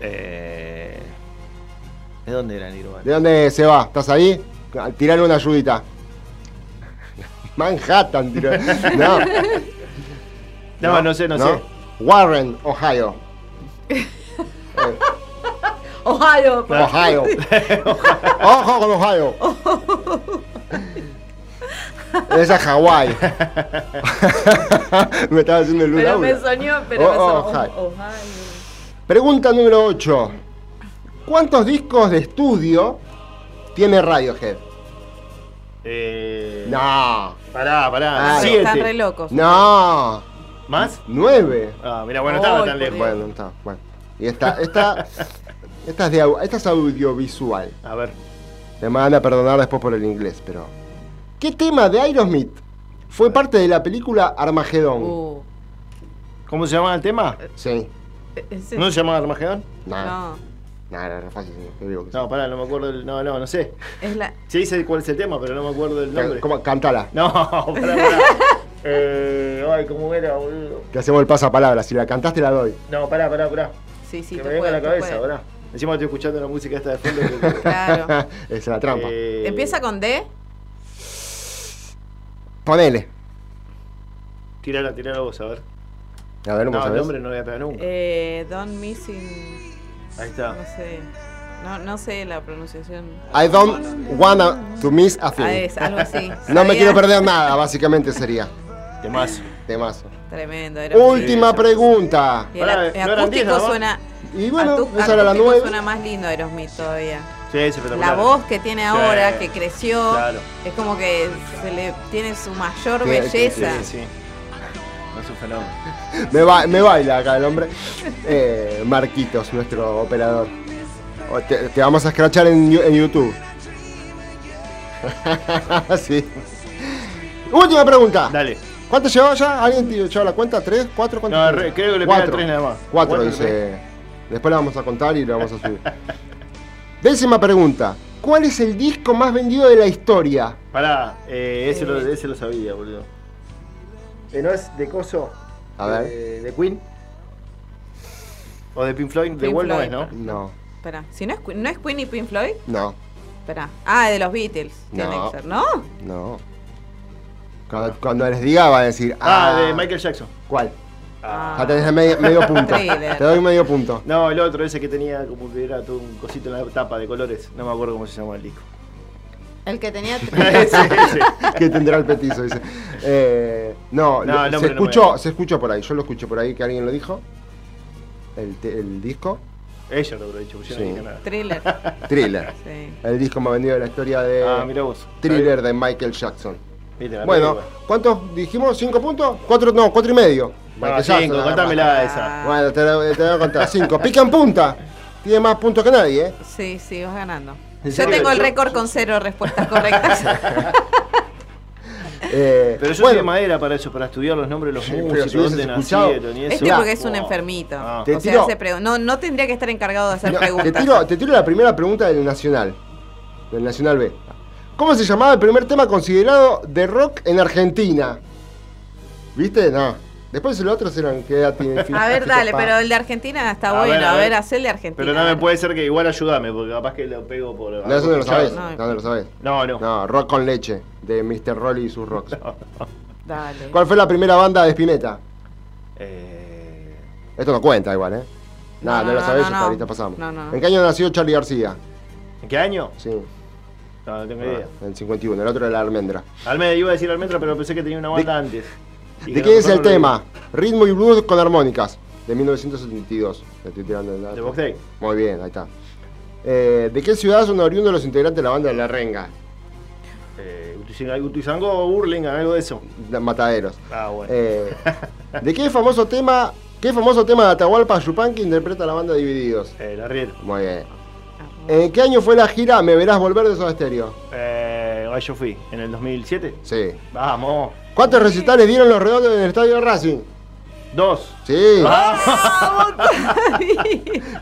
Eh, ¿De dónde era Nirvana? ¿De dónde se va? ¿Estás ahí? Tirale una ayudita. Manhattan, tiró. No, No, no, sé, no, sé. Warren, Ohio. Ohio. Ah. Ohio. Ojo con Ohio. Esa es Hawái. me estaba haciendo el Pero Laura. me soñó, pero Oh, me oh, sonó. Ohio. Oh, Ohio. Pregunta número 8. ¿Cuántos discos de estudio tiene Radiohead? Eh, No. Pará, pará. Ah, siete. Están re locos. No. ¿Más? Nueve. Ah, mira, bueno, no estaba tan lejos. Bueno, no está. Bueno. Y esta, esta, esta, es de, esta es audiovisual. A ver. Me van a perdonar después por el inglés, pero. ¿Qué tema de Aerosmith fue parte de la película Armagedón? Uh, ¿Cómo se llama el tema? Sí. ese- ¿No se llama Armagedón? No, no, no, no, no, fácil. te digo que sí. No, pará, no me acuerdo del. No, no, no sé. es la. Sí sé cuál es el tema, pero no me acuerdo del nombre. ¿Cómo? Cántala. No, pará, pará. Eh, ay, ¿cómo era, boludo? Te hacemos el pasapalabra. Si la cantaste, la doy. No, pará, pará, pará. Sí, sí, que tú me venga a la cabeza, pará. Encima estoy escuchando la música esta de fondo. que- Claro. es la trampa. Eh, Empieza con D. Ponele. Tirala, tirala vos, a ver. A ver, No, el ver. nombre no lo voy a pegar nunca. Eh, Don't Missing. Ahí está. No sé. No, no sé la pronunciación. I don't wanna to miss a thing. Ah, es algo así. No me quiero perder nada, básicamente sería. Temazo. Temazo. Tremendo. Era Última pregunta. Y el, Pará, el ¿no eran diez, acústico no? suena. Y bueno, acú- esa era la acústico nueve. suena más lindo Aerosmith todavía. Sí, es espectacular. La voz que tiene ahora, Sí. que creció, Claro. es como que se le tiene su mayor Sí, belleza. Sí, sí. No es un fenómeno. Me, ba- me baila acá el hombre. Eh, Marquitos, nuestro operador. O Te, te vamos a escrachar en, en YouTube. sí. Última pregunta. Dale. ¿Cuánto llevaba ya? ¿Alguien te echó la cuenta? ¿Tres? ¿Cuatro? ¿Cuánto? No, re- creo que le Cuatro. tres nada más. Cuatro, Cuatro, dice. Después la vamos a contar y la vamos a subir. Décima pregunta. ¿Cuál es el disco más vendido de la historia? Pará, eh, ese, lo, ese lo sabía, boludo. Eh, ¿No es de Coso? A ver. De, de Queen? ¿O de Pink Floyd? De Wall no es, ¿no? No, Espera, si no es, Queen- no es Queen y Pink Floyd, no, espera. Ah, de los Beatles. Tiene No. que ser, ¿no? no. Cuando, cuando les diga va a decir. Ah, Ah, de Michael Jackson. ¿Cuál? Ah. Tenés medio, medio punto. Te doy medio punto. No, el otro, ese que tenía como que era todo un cosito en la tapa de colores. No me acuerdo cómo se llama el disco. El que tenía. ese, ese. que tendrá el petizo, dice. Eh, no, No, lo- se nombre no me escuchó, se escuchó por ahí. Yo lo escuché por ahí que alguien lo dijo. El, el disco. Ella lo habrá dicho, yo Sí. no dije nada. Thriller. Thriller. Sí. El disco más vendido de la historia de Ah, mira vos. Thriller de Michael Jackson. Viste, Bueno. ¿cuántos dijimos? ¿Cinco puntos? Cuatro, no, cuatro y medio. No, cinco, contámela esa. Bueno, te, la- te voy a contar. Cinco. Pica en punta. Tiene más puntos que nadie, ¿eh? Sí, sí, vas ganando. ¿En Yo tengo el récord con cero respuestas correctas. Eh, Pero yo bueno, soy madera para eso, para estudiar los nombres de los Sí, músicos, si dónde escuchado- nacieron y eso. Este porque es un Wow. enfermito. Ah. Te o sea, hace no, no tendría que estar encargado de hacer No, te, preguntas. tiro, te tiro la primera pregunta del Nacional. Del Nacional B. ¿Cómo se llamaba el primer tema considerado de rock en Argentina? ¿Viste? No. Después los otros eran que A ver, dale, pero el de Argentina está A bueno. ver, a a ver, ver. haz el de Argentina. Pero no me puede ser que igual ayúdame, porque capaz que lo pego por. No, eso no lo sabes. No. No, no lo sabes. No, no. No, rock con leche, de Mr. Rolly y sus rocks. Dale. ¿Cuál fue la primera banda de Spinetta? Eh, Esto no cuenta igual, ¿eh? No, no, No, lo no, sabes, no, ya no. está, ahorita pasamos. No, no. ¿En qué año nació Charlie García? ¿En qué año? Sí, No, no tengo idea. en el 51, el otro era la almendra. Almendra, iba a decir Almendra, pero pensé que tenía una banda antes. ¿De qué es el tema? Ritmo y blues con armónicas, de 1972. Le estoy tirando el dato. De Box Day. Muy bien, ahí está. Eh, ¿De qué ciudad son oriundos los integrantes de la banda de La Renga? Eh, Utizango o Burlingame, algo de eso. De Mataderos. Ah, bueno. Eh, ¿De qué famoso tema, qué famoso tema de Atahualpa Yupanqui interpreta la banda Divididos? Eh, la Riel. Muy bien. ¿En qué año fue la gira Me Verás Volver de Soda Stereo? Eh, ahí yo fui, en el 2007. Sí. Vamos. ¿Cuántos recitales dieron los redondos en el estadio de Racing? Dos. Sí. Ah.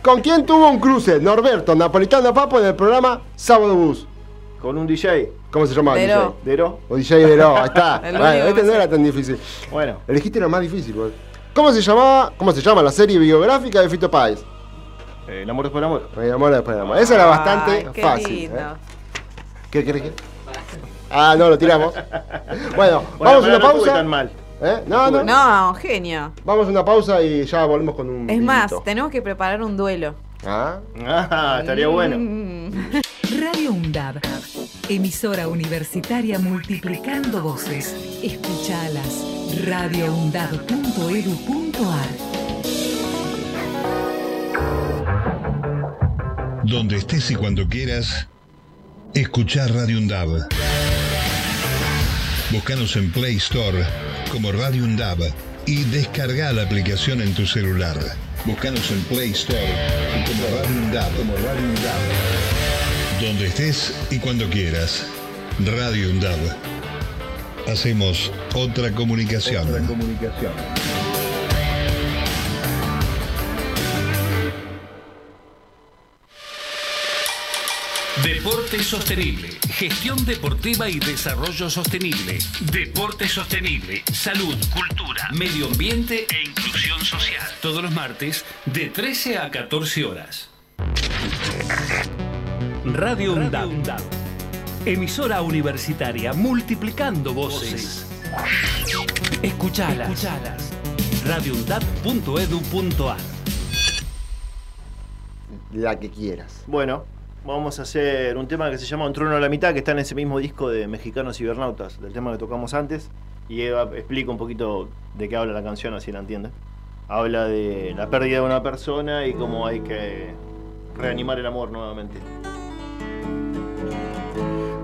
¿Con quién tuvo un cruce? Norberto, Napolitano Papo en el programa Sábado Bus. Con un DJ. ¿Cómo se llama el Dero. DJ? Dero. O DJ Dero, ahí está. Bueno, este no era tan difícil. Bueno. Elegiste lo más difícil, bol. ¿Cómo se llamaba, cómo se llama la serie biográfica de Fito Páez? Eh, el amor es por amor. Me amor después de amor. Esa era bastante Ay, qué fácil. lindo. ¿eh? ¿Qué crees que? Ah, no, lo tiramos. Bueno, Bueno, vamos a una no pausa. tan mal. ¿Eh? No, no, No, genio. Vamos a una pausa y ya volvemos con un. Es más, tenemos que preparar un duelo. Ah, Ah, estaría bueno. Mm. Radio UNDAB. Emisora universitaria multiplicando voces. Escuchalas. radioundab.edu.ar Donde estés y cuando quieras, escuchar Radio Undab. Búscanos en Play Store como Radio Undab y descarga la aplicación en tu celular. Búscanos en Play Store como Radio Undab, como Radio Undab. Donde estés y cuando quieras. Radio Undab. Hacemos otra comunicación. Otra comunicación. Deporte sostenible, gestión deportiva y desarrollo sostenible. Deporte sostenible, salud, cultura, medio ambiente e inclusión social. Todos los martes de 13 a 14 horas. Radio UNDAB. Emisora universitaria multiplicando voces. Escuchalas. Escuchalas. radioundab.edu.ar la que quieras. Bueno, vamos a hacer un tema que se llama Un trono a la mitad, que está en ese mismo disco de Mexicanos Cibernautas, del tema que tocamos antes. Y Eva explica un poquito de qué habla la canción, así la entiende. Habla de la pérdida de una persona y cómo hay que reanimar el amor nuevamente.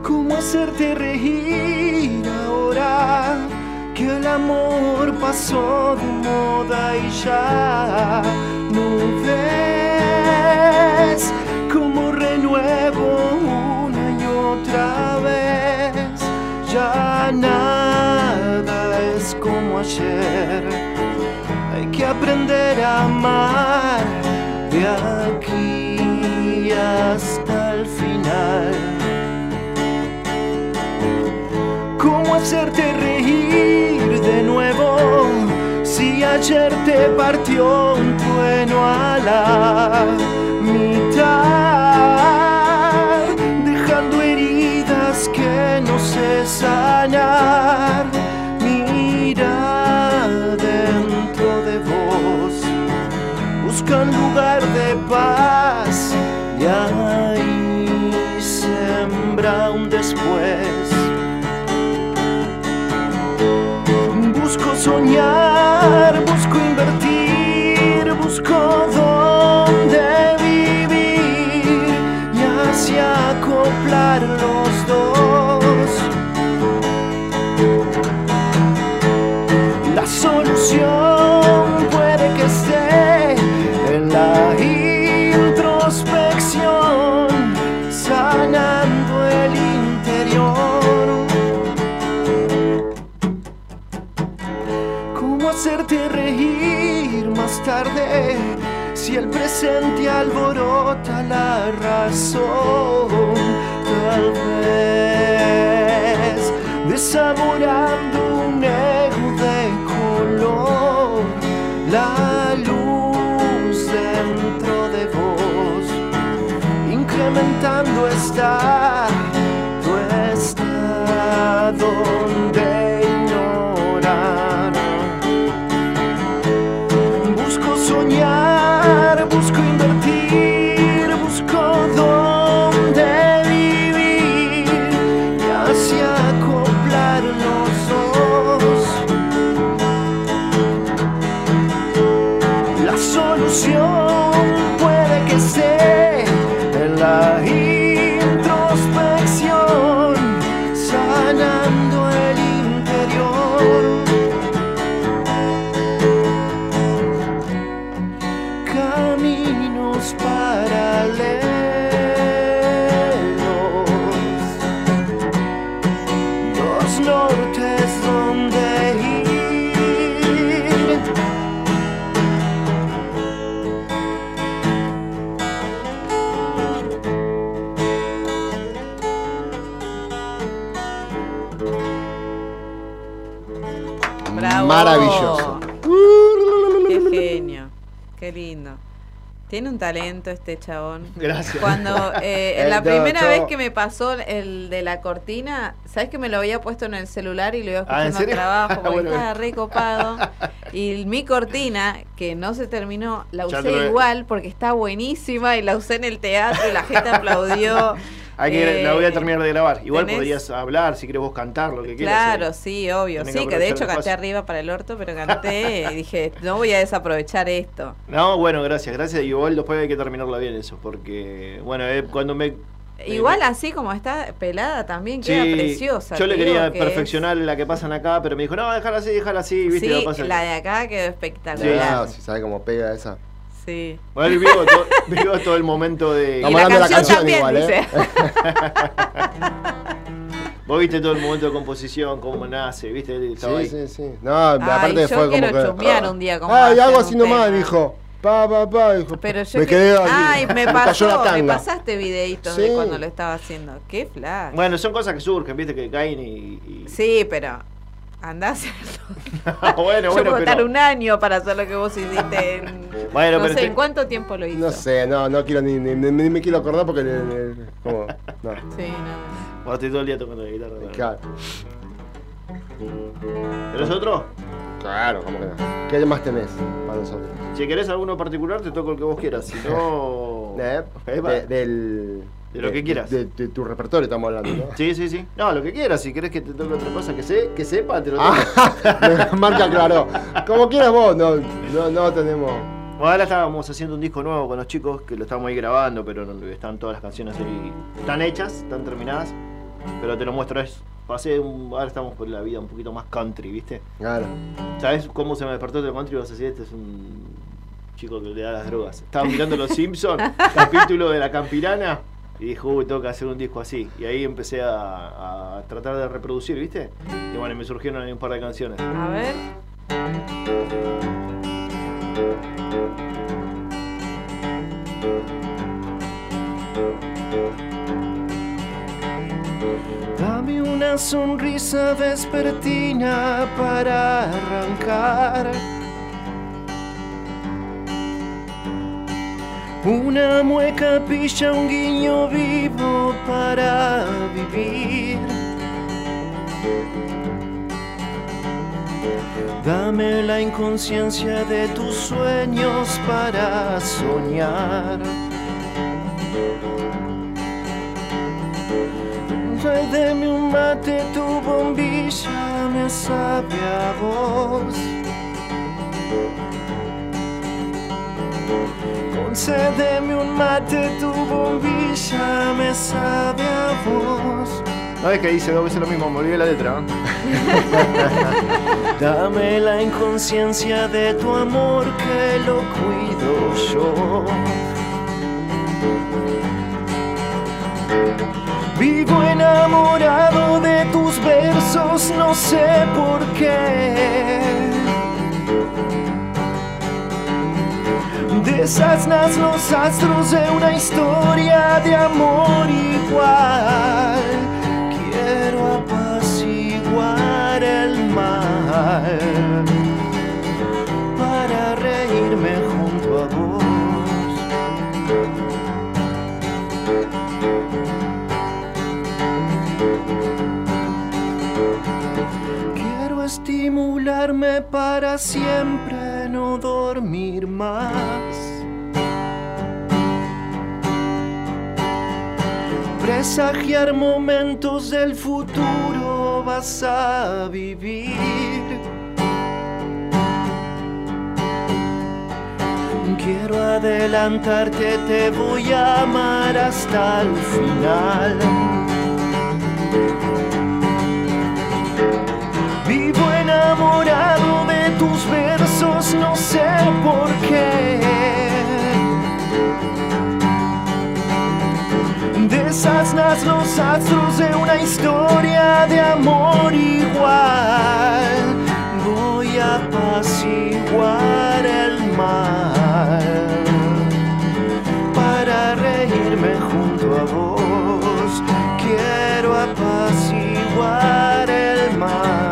¿Cómo hacerte reír ahora que el amor pasó de moda y ya no ves renuevo una y otra vez. Ya nada es como ayer. Hay que aprender a amar de aquí hasta el final. ¿Cómo hacerte reír de nuevo? Si ayer te partió un trueno a sanar. Mira dentro de vos, busca un lugar de paz y ahí sembra un después. Busco soñar, el presente alborota la razón, tal vez desaborando un ego de color, la luz dentro de vos, incrementando esta tu estado talento este chabón. Gracias. Cuando eh, la primera doctor. vez que me pasó el de la cortina, ¿sabes que me lo había puesto en el celular y lo iba Ah, ¿en escuchando al serio? trabajo? Porque Bueno, estaba re copado. Y mi cortina, que no se terminó, la usé igual porque está buenísima y la usé en el teatro y la gente aplaudió. Hay que, la voy a Eh, terminar de grabar. Igual tenés- podrías hablar si querés vos cantar lo que quieras. Claro, eh. sí, obvio. Tenés Sí, que que de hecho canté arriba para el orto, pero canté y dije, no voy a desaprovechar esto. No, bueno, gracias, gracias. Igual después hay que terminarla bien eso, porque, bueno, eh, cuando me... Igual así como está pelada también queda Sí, preciosa. yo le quería es- perfeccionar la que pasan acá, pero me dijo, no, déjala así, déjala así, ¿viste? Lo que Sí, pasa- la de acá quedó espectacular. Ah, si sabe cómo pega esa. Sí. Bueno, y vivo, todo, vivo todo el momento de... Estamos hablando de la canción también, igual, ¿eh? Vos viste todo el momento de composición, cómo nace, ¿viste? Estaba Sí, ahí. sí, sí. No, aparte yo fue como quiero que. un día cómo Ay, hacen hago así nomás, tema. dijo. Pa, pa, pa, dijo. Pero yo me que- quedé. Ay, me cayó pasó, me pasaste videitos Sí. de cuando lo estaba haciendo. Qué flash. Bueno, son cosas que surgen, ¿viste? Que caen y... y- Sí, pero andá a hacerlo. bueno, Yo bueno, puedo estar un año para hacer lo que vos hiciste en... Bueno, no pero sé, te- ¿en cuánto tiempo lo hizo? No sé, no, no quiero ni, ni, ni- ni me quiero acordar porque. como, no. Sí, no. Vos estoy todo el día tocando la guitarra. ¿no? Claro, ¿Tenés otro? claro, ¿cómo que no? ¿Qué más tenés para nosotros? Si querés alguno particular, te toco el que vos quieras. Si no... Eh, de, del, De lo que quieras. De, de tu repertorio estamos hablando, ¿no? Sí, sí, sí. No, lo que quieras. Si querés que te toque otra cosa que, sé, que sepa, te lo toco. Ah, marca claro. Como quieras vos, no, no, no tenemos. Bueno, ahora estábamos haciendo un disco nuevo con los chicos, que lo estamos ahí grabando, pero están todas las canciones ahí. Están hechas, están terminadas. Pero te lo muestro, es pasé, un, ahora estamos por la vida un poquito más country, ¿viste? Claro. ¿Sabes cómo se me despertó el country? Vas a decir, este es un chico que le da las drogas. Estaba mirando Los Simpsons, capítulo de la Campirana, y dijo, uy, tengo que hacer un disco así. Y ahí empecé a, a tratar de reproducir, ¿viste? Y bueno, me surgieron ahí un par de canciones. A ver. Dame una sonrisa vespertina para arrancar. Una mueca pilla, un guiño vivo para vivir. Dame la inconsciencia de tus sueños para soñar. Deme un mate, tu bombilla me sabe a. Concédeme un mate, tu bombilla me sabe a vos. No es que dice dos veces lo mismo, me olvidé la letra. Dame la inconsciencia de tu amor que lo cuido yo. Vivo enamorado de tus versos, no sé por qué. Desasnas los astros de una historia de amor igual. Quiero apaciguar el mal para reírme junto a vos. Quiero estimularme para siempre no dormir más. Presagiar momentos del futuro vas a vivir. Quiero adelantarte, te voy a amar hasta el final. Vivo enamorado de tus versos, no sé por qué. Desasnas los astros de una historia de amor igual. Voy a apaciguar el mal para reírme junto a vos. Quiero apaciguar el mal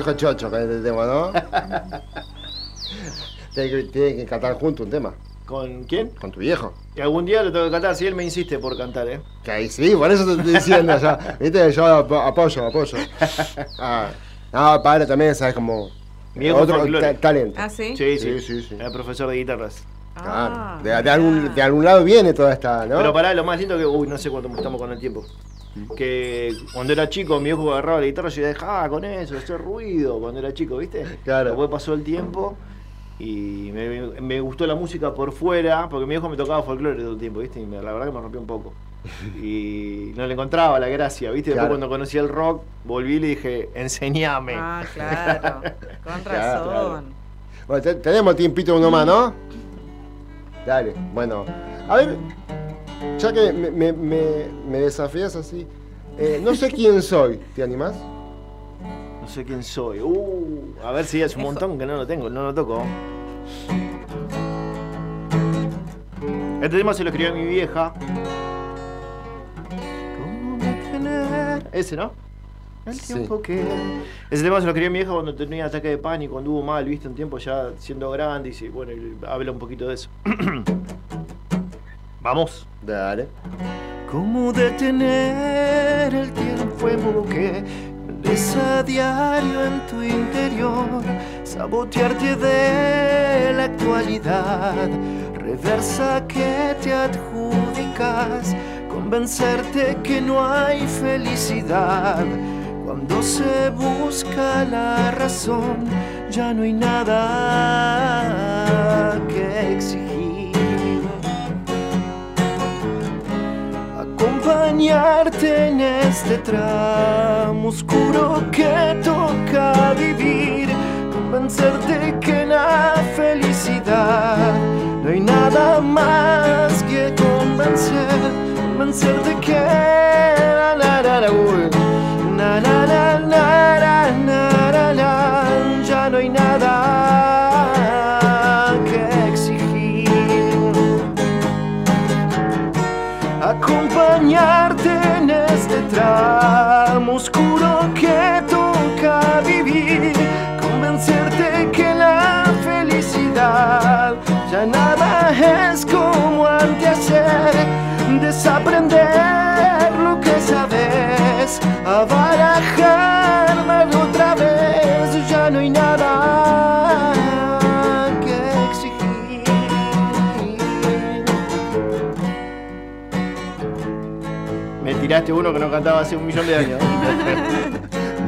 viejo chocho con este tema, ¿no? Tienen que, que cantar juntos un tema. ¿Con quién? Con tu viejo. Y algún día lo tengo que cantar, si él me insiste por cantar, ¿eh? Que ahí sí, por eso te estoy diciendo ya. Viste, yo ap- apoyo, apoyo. Ah, no, padre también, sabes, como. Mi otro ta- talento. ¿Ah, sí? Sí, sí, Sí, sí, sí. Era profesor de guitarras. Ah, Claro. De, de algún, de algún lado viene toda esta, ¿no? Pero pará, lo más lindo que. Uy, no sé cuánto estamos con el tiempo. Que cuando era chico, mi viejo agarraba la guitarra y yo dejaba con eso, ese ruido. Cuando era chico, ¿viste? Claro. Después pasó el tiempo y me, me gustó la música por fuera, porque mi viejo me tocaba folclore todo el tiempo, ¿viste? Y me- la verdad que me rompió un poco. Y no le encontraba la gracia, ¿viste? Después cuando conocí el rock, volví y le dije, enseñame. Ah, claro. Con razón. claro. Bueno, te- tenemos tiempito uno más, ¿no? Dale, bueno. A ver, ya que me, me, me- me desafías así, eh, no sé quién soy, ¿te animás? No sé quién soy. Uh, a ver si es un montón que no lo tengo, no lo toco. Este tema se lo escribió mi vieja. ¿Cómo detener Ese, ¿no? el Sí. tiempo que Ese tema se lo escribió mi vieja cuando tenía ataque de pánico, anduvo mal, viste, un tiempo ya siendo grande y bueno, habla un poquito de eso. Vamos. Dale. ¿Cómo detener el tiempo que ves a diario en tu interior? Sabotearte de la actualidad, reversa que te adjudicas, convencerte que no hay felicidad. Cuando se busca la razón, ya no hay nada en este tramo oscuro que toca vivir, convencerte que en la felicidad no hay nada más que convencer, convencerte que la, la, la, la, ya no hay nada acompañarte en este tramo oscuro que toca vivir, convencerte que la felicidad ya nada es como antes desaprender lo que sabes, a barajar tiraste uno que no cantaba hace un millón de años.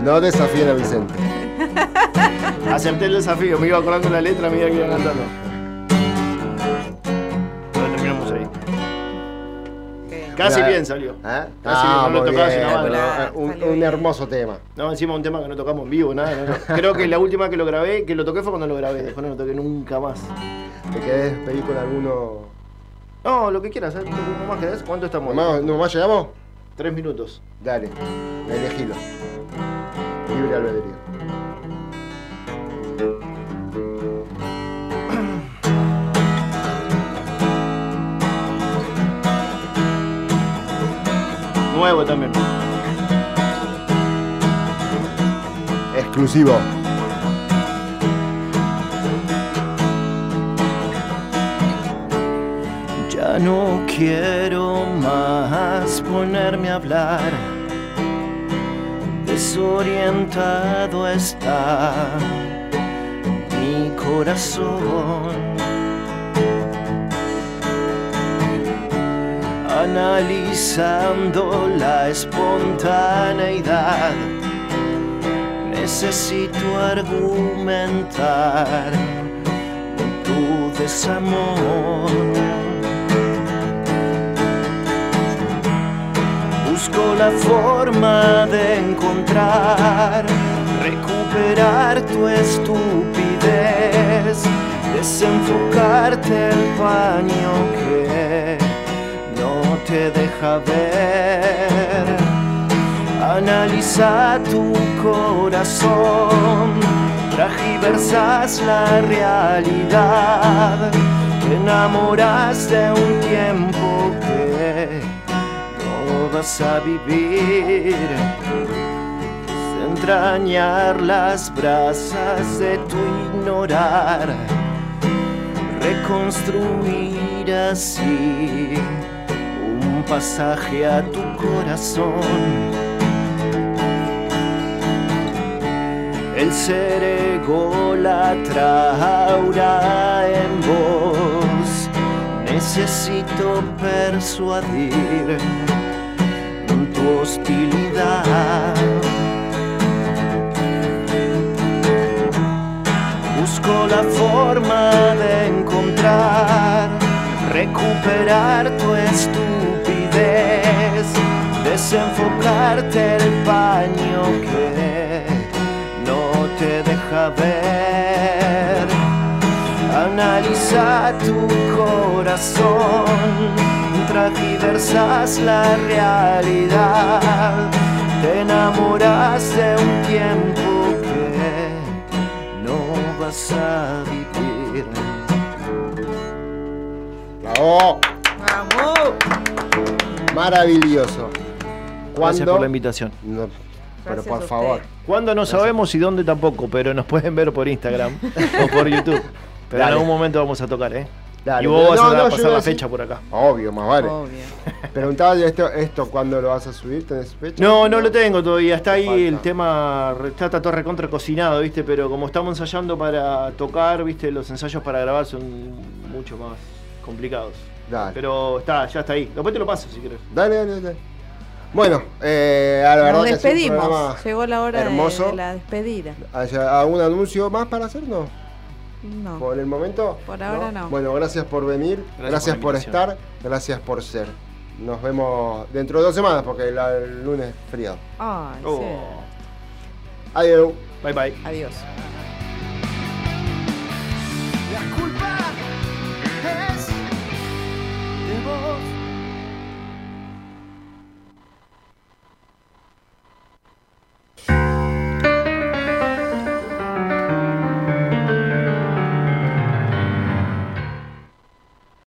No desafíen a Vicente. Acepté el desafío, me iba acordando la letra a medida que iba cantando. Pero terminamos ahí. Casi Mira, bien salió. ¿Eh? Casi Ah, bien, no lo muy tocaba bien, sin la banda. pero, un, un hermoso tema. No, encima un tema que no tocamos en vivo, nada. no, no. Creo que la última que lo grabé, que lo toqué fue cuando lo grabé, después no lo toqué nunca más. ¿Te querés pedir con alguno? No, lo que quieras, ¿sabes? ¿Cómo más querés? ¿Cuánto estamos? ¿Nomás, nomás llegamos? Tres minutos. Dale, elegilo. Libre albedrío. Nuevo también. Exclusivo. No quiero más ponerme a hablar. Desorientado está mi corazón. Analizando la espontaneidad, necesito argumentar tu desamor. La forma de encontrar, recuperar tu estupidez, desenfocarte el paño que no te deja ver. Analiza tu corazón, tragiversas la realidad, te enamoras de un tiempo que a vivir. Entrañar las brasas de tu ignorar, reconstruir así un pasaje a tu corazón. El ser ególatra ahora en vos. Necesito persuadir hostilidad. Busco la forma de encontrar, recuperar tu estupidez, desenfocarte el paño que no te deja ver. Analiza tu corazón, tragiversas la realidad, te enamoras de un tiempo que no vas a vivir. ¡Bravo! ¡Vamos! Maravilloso. Gracias por la invitación. No, pero Gracias por favor. ¿Cuándo no sabemos y dónde tampoco? Pero nos pueden ver por Instagram o por YouTube. Pero Dale. en algún momento vamos a tocar, ¿eh? Dale, y vos vas no, a no, yo pasar la fecha por acá. Obvio, más vale. Obvio. Preguntaba esto, esto ¿cuándo lo vas a subir? ¿Tenés fecha? No, no lo tengo todavía. Está ahí Falta. el tema, re- está todo recontra cocinado, ¿viste? Pero como estamos ensayando para tocar, ¿viste? Los ensayos para grabar son mucho más complicados. Dale. Pero está, ya está ahí. Después te lo paso si quieres. Dale, dale, dale. Bueno, eh, a la verdad Nos que ha sido un despedimos. Llegó la hora de, hermoso. de la despedida. ¿Haya ¿Algún anuncio más para hacer? No. ¿Por el momento? Por ahora no. Bueno, gracias por venir, gracias, por, estar, gracias por ser. Nos vemos dentro de dos semanas porque el lunes es frío. Ay, oh. sí. Adiós. Bye bye. Adiós.